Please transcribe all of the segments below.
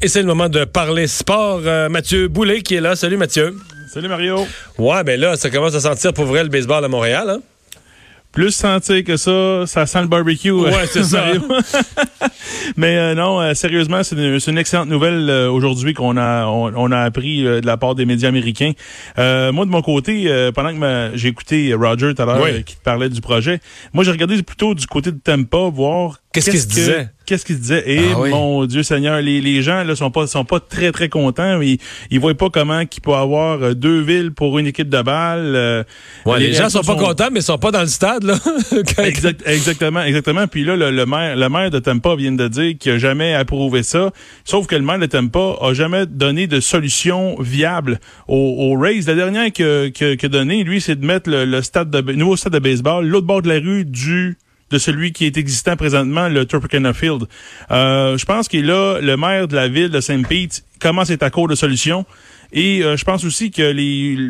Et c'est le moment de parler sport. Euh, Mathieu Boulet qui est là. Salut Mathieu. Salut Mario. Ouais, ben là, ça commence à sentir pour vrai le baseball à Montréal. Hein? Plus sentir que ça, ça sent le barbecue. Ouais, c'est ça. Mais euh, non, euh, sérieusement, c'est une, une, excellente nouvelle euh, aujourd'hui qu'on a on, a appris de la part des médias américains. moi, de mon côté, pendant que j'ai écouté Roger tout à l'heure qui parlait du projet, moi j'ai regardé plutôt du côté de Tampa, voir Qu'est-ce qu'il se disait? Qu'est-ce qu'il disait? Et ah mon Dieu Seigneur, les, les gens là sont pas sont pas très très contents. Ils ils voient pas comment qu'il peut avoir euh, deux villes pour une équipe de balle. Euh, les, gens sont pas contents, mais ils sont pas dans le stade là. exactement, exactement. Puis là, le, maire le maire de Tampa vient de dire qu'il a jamais approuvé ça. Sauf que le maire de Tampa a jamais donné de solution viable aux, aux Rays. La dernière que que, que donné, lui, c'est de mettre le, stade de nouveau stade de baseball l'autre bord de la rue du de celui qui est existant présentement, le Tropicana Field. Euh, je pense qu'il là, le maire de la ville de Saint-Pete commence à être à court de solutions. Et euh, je pense aussi que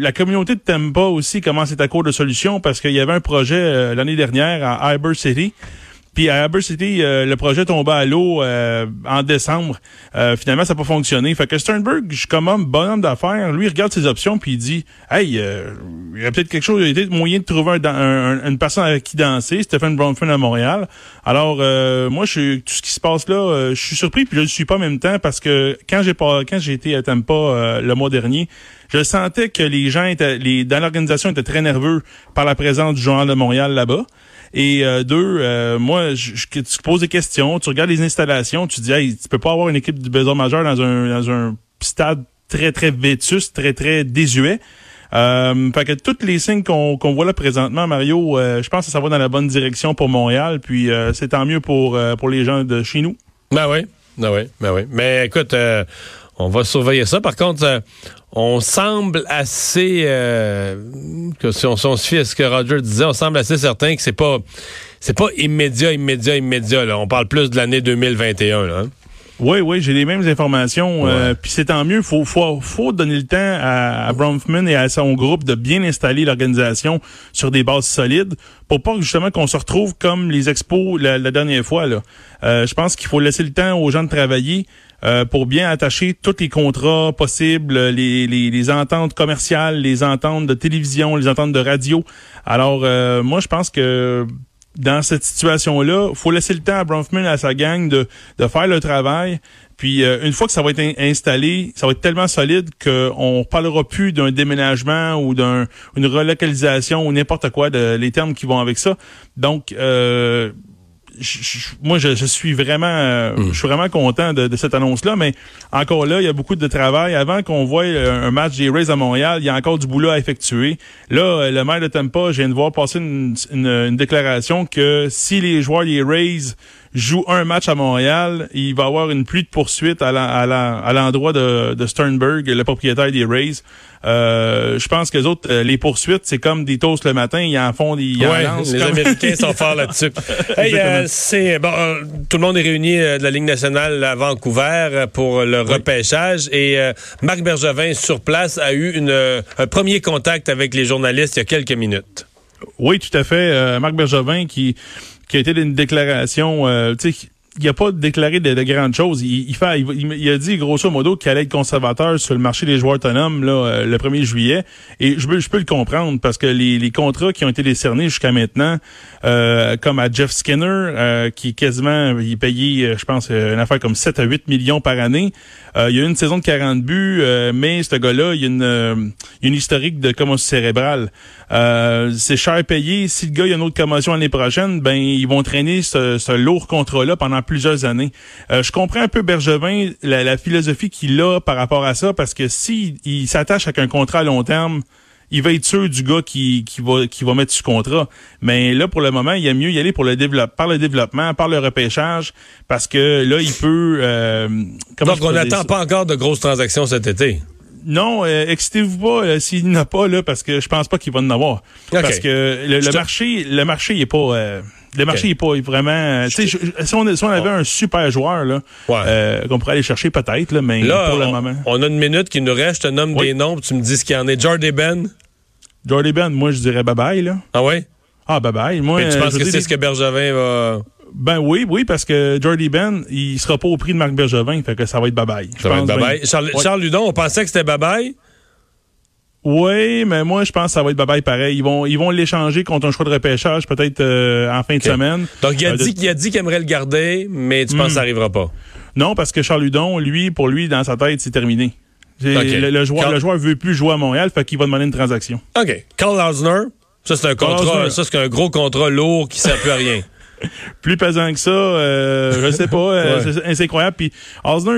la communauté de Tampa aussi commence à être à court de solutions parce qu'il y avait un projet euh, l'année dernière à Iber City puis à Aber City, euh, le projet tombait à l'eau euh, en décembre. Euh, finalement, ça n'a pas fonctionné. Fait que Sternberg, je comme homme, bonhomme d'affaires, lui, il regarde ses options puis il dit Hey, il y a peut-être quelque chose, il y a peut-être moyen de trouver un, une personne avec qui danser, Stephen Bronfman à Montréal. Alors, moi, je tout ce qui se passe là, je suis surpris, puis je ne suis pas en même temps parce que quand j'ai pas quand j'ai été à Tampa le mois dernier, je sentais que les gens étaient, les, dans l'organisation étaient très nerveux par la présence du Journal de Montréal là-bas. Et euh, deux, euh, moi, je, je, tu poses des questions, tu regardes les installations, tu dis, hey, tu peux pas avoir une équipe du baseball majeur dans un, dans un stade très, très vétus, très, très désuet. Euh, fait que tous les signes qu'on voit là présentement, Mario, euh, je pense que ça va dans la bonne direction pour Montréal, puis c'est tant mieux pour, pour les gens de chez nous. Ben oui, ben oui, ben oui. Mais écoute, on va surveiller ça. Par contre, euh, on semble assez euh, que si on, se fie à ce que Roger disait, on semble assez certain que c'est pas c'est pas immédiat, immédiat, immédiat. Là. On parle plus de l'année 2021. Là, hein. Oui, oui, j'ai les mêmes informations. Euh, puis c'est tant mieux. Faut, faut, faut donner le temps à, à Bronfman et à son groupe de bien installer l'organisation sur des bases solides pour pas justement qu'on se retrouve comme les expos la, dernière fois. Là. je pense qu'il faut laisser le temps aux gens de travailler. Euh, pour bien attacher tous les contrats possibles, les, les, les, ententes commerciales, les ententes de télévision, les ententes de radio. Alors, euh, moi, je pense que dans cette situation-là, faut laisser le temps à Bronfman et à sa gang de, de faire le travail. Puis euh, une fois que ça va être installé, ça va être tellement solide qu'on parlera plus d'un déménagement ou d'une relocalisation ou n'importe quoi de les termes qui vont avec ça. Donc euh, moi, je, suis vraiment, euh, mm. je suis vraiment content de, cette annonce-là, mais encore là, il y a beaucoup de travail. Avant qu'on voie un match des Rays à Montréal, il y a encore du boulot à effectuer. Là, euh, le maire de Tampa, je viens de voir passer une, une déclaration que si les joueurs des Rays joue un match à Montréal, il va avoir une pluie de poursuites à l'endroit de, de, Sternberg, le propriétaire des Rays. Euh, je pense que les autres, euh, les poursuites, c'est comme des toasts le matin, ils en font des ils Les Américains sont forts là-dessus. Euh, c'est bon, tout le monde est réuni de la Ligue nationale à Vancouver pour le repêchage et Marc Bergevin sur place a eu une, un premier contact avec les journalistes il y a quelques minutes. Oui, tout à fait. Marc Bergevin qui qui a été une déclaration, euh, tu sais, il a pas déclaré de, grandes choses. Il, fait, il, a dit grosso modo qu'il allait être conservateur sur le marché des joueurs autonomes là, euh, le 1er juillet. Et je peux, je peux le comprendre parce que les, les contrats qui ont été décernés jusqu'à maintenant, euh, comme à Jeff Skinner, euh, qui quasiment, il payait, je pense, une affaire comme 7 à 8 millions par année. il y a une saison de 40 buts, mais ce gars-là, il y a une, une historique de commotion cérébrale. c'est cher payé. Si le gars il a une autre commotion l'année prochaine, ben ils vont traîner ce, ce lourd contrat-là pendant plusieurs années. Euh, je comprends un peu Bergevin, la, philosophie qu'il a par rapport à ça, parce que s'il il, s'attache avec un contrat à long terme, il va être sûr du gars qui, qui va qui va mettre ce contrat. Mais là, pour le moment, il y a mieux y aller pour le développement, par le développement, par le repêchage, parce que là, il peut. Euh, Donc, on n'attend pas encore de grosses transactions cet été. Non, euh, excitez-vous pas euh, s'il n'y en a pas là, parce que je pense pas qu'il va en avoir. Parce que le, marché, le marché il est pas. Euh, le marché n'est pas vraiment. Si on, si on avait un super joueur là, qu'on pourrait aller chercher peut-être, là, mais pour le moment. On a une minute qui nous reste. Je te nomme des noms, tu me dis ce qu'il y en est. Jordy Ben? Jordy Ben, moi je dirais bye bye là. Ah ouais? Ah bye bye. Moi. tu penses que c'est ce que Bergevin va. Ben oui, oui, parce que Jordy Ben, il sera pas au prix de Marc Bergevin, fait que ça va être bye-bye. Ça va être bye-bye. Charles, Ouais. Charles Ludon, on pensait que c'était bye-bye. Oui, mais moi, je pense que ça va être bye-bye pareil. Ils vont, ils vont l'échanger contre un choix de repêchage, peut-être euh, en fin de semaine. Donc, il a Euh, de- dit qu'il a dit qu'il aimerait le garder, mais tu penses que ça n'arrivera pas? Non, parce que Charles Ludon, lui, pour lui, dans sa tête, c'est terminé. Le, le joueur, Quand- le joueur veut plus jouer à Montréal, fait qu'il va demander une transaction. OK. Carl Lausner, ça, c'est un Carl contrat, ça, c'est un gros contrat lourd qui sert plus à rien. Plus pesant que ça, euh, je sais pas, euh, Ouais. c'est incroyable. Puis Osner,